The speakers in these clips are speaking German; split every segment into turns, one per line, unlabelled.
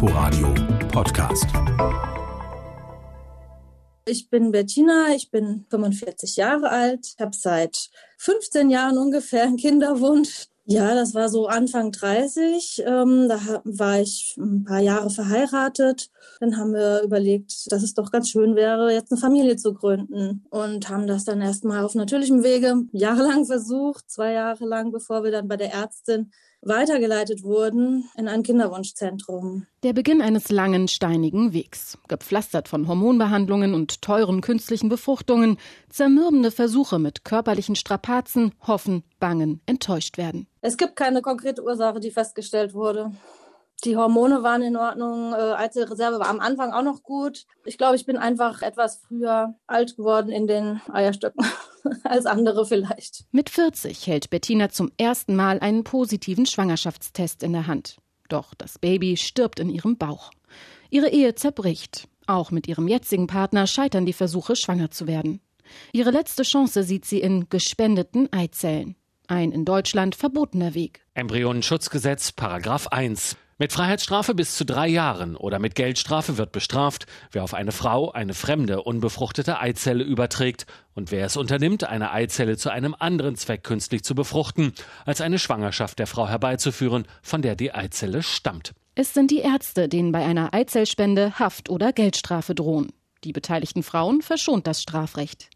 Inforadio Podcast.
Ich bin Bettina, ich bin 45 Jahre alt, habe seit 15 Jahren ungefähr einen Kinderwunsch. Ja, das war so Anfang 30. Ähm, da war ich ein paar Jahre verheiratet. Dann haben wir überlegt, dass es doch ganz schön wäre, jetzt eine Familie zu gründen. Und haben das dann erstmal auf natürlichem Wege jahrelang versucht, zwei Jahre lang, bevor wir dann bei der Ärztin weitergeleitet wurden in ein Kinderwunschzentrum.
Der Beginn eines langen, steinigen Wegs, gepflastert von Hormonbehandlungen und teuren künstlichen Befruchtungen, zermürbende Versuche mit körperlichen Strapazen, hoffen, bangen, enttäuscht werden.
Es gibt keine konkrete Ursache, die festgestellt wurde. Die Hormone waren in Ordnung, äh, Eizellreserve war am Anfang auch noch gut. Ich glaube, ich bin einfach etwas früher alt geworden in den Eierstöcken als andere vielleicht.
Mit 40 hält Bettina zum ersten Mal einen positiven Schwangerschaftstest in der Hand. Doch das Baby stirbt in ihrem Bauch. Ihre Ehe zerbricht. Auch mit ihrem jetzigen Partner scheitern die Versuche, schwanger zu werden. Ihre letzte Chance sieht sie in gespendeten Eizellen. Ein in Deutschland verbotener Weg.
Embryonenschutzgesetz, Paragraph 1. Mit Freiheitsstrafe bis zu drei Jahren oder mit Geldstrafe wird bestraft, wer auf eine Frau eine fremde, unbefruchtete Eizelle überträgt und wer es unternimmt, eine Eizelle zu einem anderen Zweck künstlich zu befruchten, als eine Schwangerschaft der Frau herbeizuführen, von der die Eizelle stammt.
Es sind die Ärzte, denen bei einer Eizellspende Haft oder Geldstrafe drohen. Die beteiligten Frauen verschont das Strafrecht.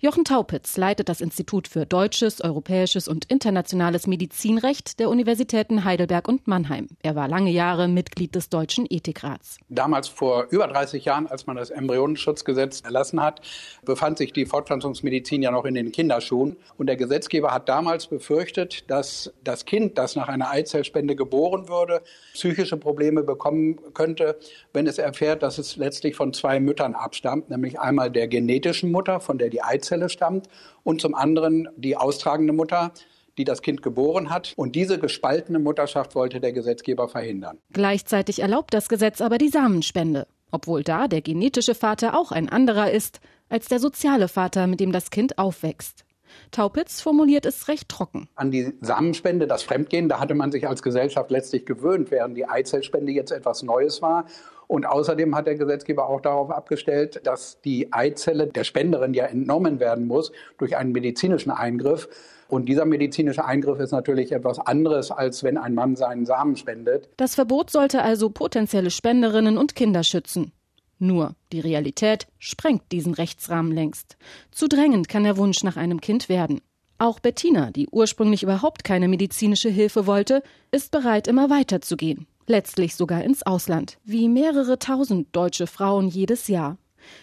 Jochen Taupitz leitet das Institut für deutsches, europäisches und internationales Medizinrecht der Universitäten Heidelberg und Mannheim. Er war lange Jahre Mitglied des Deutschen Ethikrats.
Damals vor über 30 Jahren, als man das Embryonenschutzgesetz erlassen hat, befand sich die Fortpflanzungsmedizin ja noch in den Kinderschuhen. Und der Gesetzgeber hat damals befürchtet, dass das Kind, das nach einer Eizellspende geboren würde, psychische Probleme bekommen könnte, wenn es erfährt, dass es letztlich von zwei Müttern abstammt, nämlich einmal der genetischen Mutter, von der die die Eizelle stammt und zum anderen die austragende Mutter, die das Kind geboren hat. Und diese gespaltene Mutterschaft wollte der Gesetzgeber verhindern.
Gleichzeitig erlaubt das Gesetz aber die Samenspende, obwohl da der genetische Vater auch ein anderer ist als der soziale Vater, mit dem das Kind aufwächst. Taupitz formuliert es recht trocken.
An die Samenspende, das Fremdgehen, da hatte man sich als Gesellschaft letztlich gewöhnt, während die Eizellspende jetzt etwas Neues war. Und außerdem hat der Gesetzgeber auch darauf abgestellt, dass die Eizelle der Spenderin ja entnommen werden muss durch einen medizinischen Eingriff. Und dieser medizinische Eingriff ist natürlich etwas anderes, als wenn ein Mann seinen Samen spendet.
Das Verbot sollte also potenzielle Spenderinnen und Kinder schützen. Nur die Realität sprengt diesen Rechtsrahmen längst. Zu drängend kann der Wunsch nach einem Kind werden. Auch Bettina, die ursprünglich überhaupt keine medizinische Hilfe wollte, ist bereit, immer weiter zu gehen. Letztlich sogar ins Ausland, wie mehrere tausend deutsche Frauen jedes Jahr.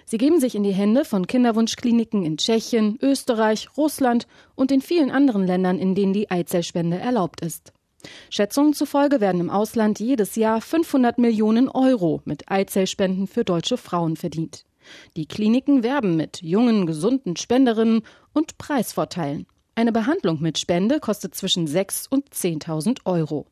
Sie geben sich in die Hände von Kinderwunschkliniken in Tschechien, Österreich, Russland und in vielen anderen Ländern, in denen die Eizellspende erlaubt ist. Schätzungen zufolge werden im Ausland jedes Jahr 500 Millionen Euro mit Eizellspenden für deutsche Frauen verdient. Die Kliniken werben mit jungen, gesunden Spenderinnen und Preisvorteilen. Eine Behandlung mit Spende kostet zwischen 6 und 10.000 Euro.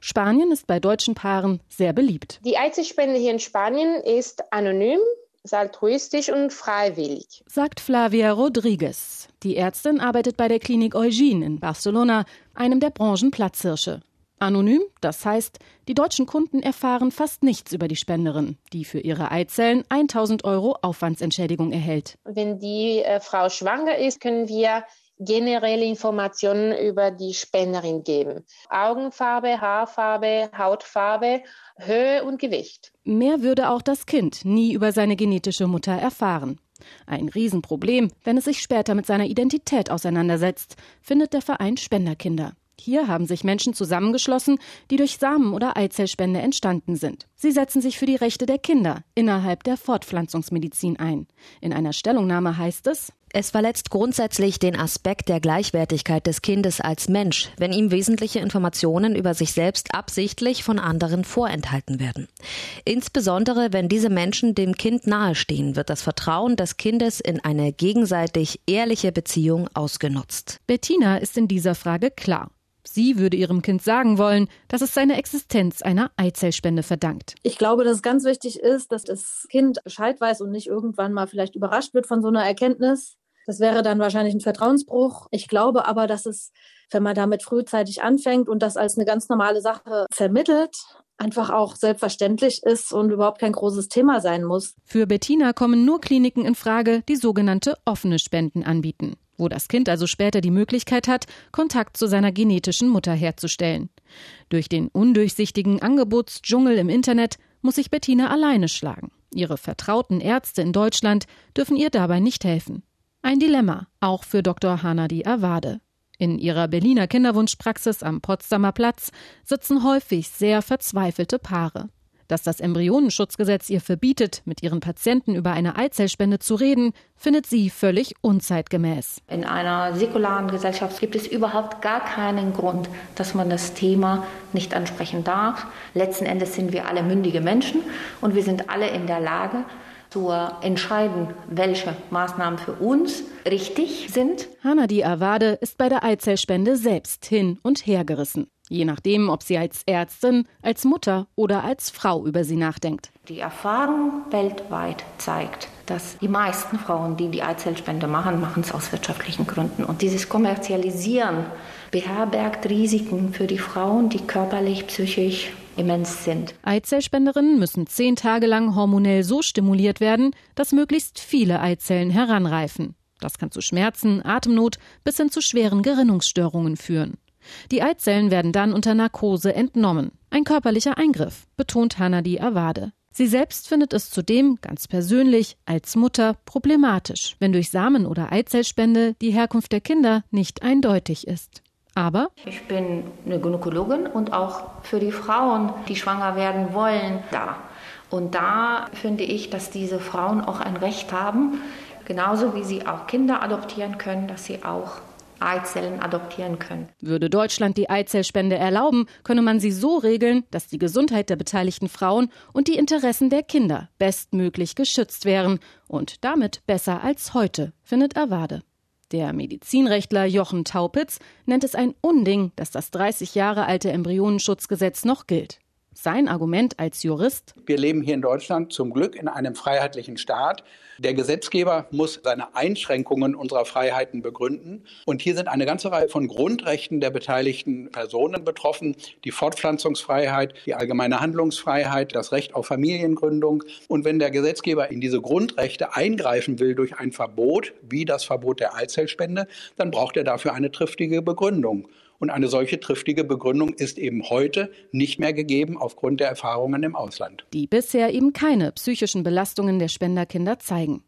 Spanien ist bei deutschen Paaren sehr beliebt.
Die Eizellspende hier in Spanien ist anonym, ist altruistisch und freiwillig.
Sagt Flavia Rodriguez. Die Ärztin arbeitet bei der Klinik Eugene in Barcelona, einem der Branchenplatzhirsche. Anonym, das heißt, die deutschen Kunden erfahren fast nichts über die Spenderin, die für ihre Eizellen 1000 Euro Aufwandsentschädigung erhält.
Wenn die äh, Frau schwanger ist, können wir generelle Informationen über die Spenderin geben. Augenfarbe, Haarfarbe, Hautfarbe, Höhe und Gewicht.
Mehr würde auch das Kind nie über seine genetische Mutter erfahren. Ein Riesenproblem, wenn es sich später mit seiner Identität auseinandersetzt, findet der Verein Spenderkinder. Hier haben sich Menschen zusammengeschlossen, die durch Samen- oder Eizellspende entstanden sind. Sie setzen sich für die Rechte der Kinder innerhalb der Fortpflanzungsmedizin ein. In einer Stellungnahme heißt es,
es verletzt grundsätzlich den Aspekt der Gleichwertigkeit des Kindes als Mensch, wenn ihm wesentliche Informationen über sich selbst absichtlich von anderen vorenthalten werden. Insbesondere wenn diese Menschen dem Kind nahestehen, wird das Vertrauen des Kindes in eine gegenseitig ehrliche Beziehung ausgenutzt.
Bettina ist in dieser Frage klar. Sie würde ihrem Kind sagen wollen, dass es seine Existenz einer Eizellspende verdankt.
Ich glaube, dass es ganz wichtig ist, dass das Kind Bescheid weiß und nicht irgendwann mal vielleicht überrascht wird von so einer Erkenntnis. Das wäre dann wahrscheinlich ein Vertrauensbruch. Ich glaube aber, dass es, wenn man damit frühzeitig anfängt und das als eine ganz normale Sache vermittelt, einfach auch selbstverständlich ist und überhaupt kein großes Thema sein muss.
Für Bettina kommen nur Kliniken in Frage, die sogenannte offene Spenden anbieten, wo das Kind also später die Möglichkeit hat, Kontakt zu seiner genetischen Mutter herzustellen. Durch den undurchsichtigen Angebotsdschungel im Internet muss sich Bettina alleine schlagen. Ihre vertrauten Ärzte in Deutschland dürfen ihr dabei nicht helfen. Ein Dilemma, auch für Dr. Hanadi Awade. In ihrer Berliner Kinderwunschpraxis am Potsdamer Platz sitzen häufig sehr verzweifelte Paare. Dass das Embryonenschutzgesetz ihr verbietet, mit ihren Patienten über eine Eizellspende zu reden, findet sie völlig unzeitgemäß.
In einer säkularen Gesellschaft gibt es überhaupt gar keinen Grund, dass man das Thema nicht ansprechen darf. Letzten Endes sind wir alle mündige Menschen und wir sind alle in der Lage, zu entscheiden, welche Maßnahmen für uns richtig sind.
Hanadi Awade ist bei der Eizellspende selbst hin und her gerissen. Je nachdem, ob sie als Ärztin, als Mutter oder als Frau über sie nachdenkt.
Die Erfahrung weltweit zeigt, dass die meisten Frauen, die die Eizellspende machen, machen es aus wirtschaftlichen Gründen. Und dieses Kommerzialisieren beherbergt Risiken für die Frauen, die körperlich, psychisch immens sind.
Eizellspenderinnen müssen zehn Tage lang hormonell so stimuliert werden, dass möglichst viele Eizellen heranreifen. Das kann zu Schmerzen, Atemnot bis hin zu schweren Gerinnungsstörungen führen. Die Eizellen werden dann unter Narkose entnommen. Ein körperlicher Eingriff, betont Hanadi Awade. Sie selbst findet es zudem ganz persönlich als Mutter problematisch, wenn durch Samen- oder Eizellspende die Herkunft der Kinder nicht eindeutig ist. Aber
ich bin eine Gynäkologin und auch für die Frauen, die schwanger werden wollen, da. Und da finde ich, dass diese Frauen auch ein Recht haben, genauso wie sie auch Kinder adoptieren können, dass sie auch Eizellen adoptieren können.
Würde Deutschland die Eizellspende erlauben, könne man sie so regeln, dass die Gesundheit der beteiligten Frauen und die Interessen der Kinder bestmöglich geschützt wären und damit besser als heute, findet Awade. Der Medizinrechtler Jochen Taupitz nennt es ein Unding, dass das 30 Jahre alte Embryonenschutzgesetz noch gilt. Sein Argument als Jurist?
Wir leben hier in Deutschland zum Glück in einem freiheitlichen Staat. Der Gesetzgeber muss seine Einschränkungen unserer Freiheiten begründen. Und hier sind eine ganze Reihe von Grundrechten der beteiligten Personen betroffen. Die Fortpflanzungsfreiheit, die allgemeine Handlungsfreiheit, das Recht auf Familiengründung. Und wenn der Gesetzgeber in diese Grundrechte eingreifen will durch ein Verbot, wie das Verbot der Eizellspende, dann braucht er dafür eine triftige Begründung. Und eine solche triftige Begründung ist eben heute nicht mehr gegeben aufgrund der Erfahrungen im Ausland.
Die bisher eben keine psychischen Belastungen der Spenderkinder zeigen.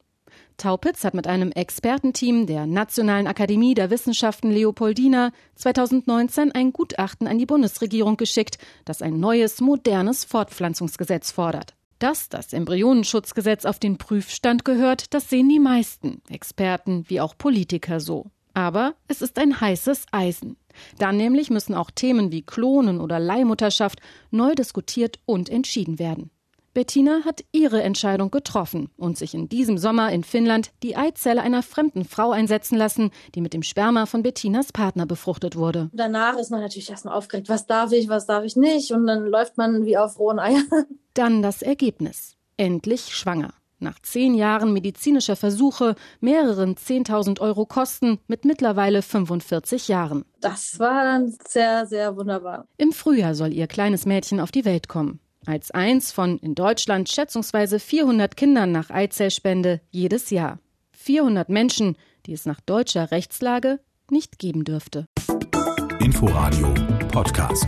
Taupitz hat mit einem Expertenteam der Nationalen Akademie der Wissenschaften Leopoldina 2019 ein Gutachten an die Bundesregierung geschickt, das ein neues, modernes Fortpflanzungsgesetz fordert. Dass das Embryonenschutzgesetz auf den Prüfstand gehört, das sehen die meisten Experten wie auch Politiker so. Aber es ist ein heißes Eisen. Dann nämlich müssen auch Themen wie Klonen oder Leihmutterschaft neu diskutiert und entschieden werden. Bettina hat ihre Entscheidung getroffen und sich in diesem Sommer in Finnland die Eizelle einer fremden Frau einsetzen lassen, die mit dem Sperma von Bettinas Partner befruchtet wurde.
Danach ist man natürlich erstmal aufgeregt, was darf ich, was darf ich nicht und dann läuft man wie auf rohen Eiern.
Dann das Ergebnis. Endlich schwanger nach zehn Jahren medizinischer Versuche, mehreren 10.000 Euro Kosten mit mittlerweile 45 Jahren.
Das war dann sehr, sehr wunderbar.
Im Frühjahr soll ihr kleines Mädchen auf die Welt kommen. Als eins von in Deutschland schätzungsweise 400 Kindern nach Eizellspende jedes Jahr. 400 Menschen, die es nach deutscher Rechtslage nicht geben dürfte.
Inforadio Podcast.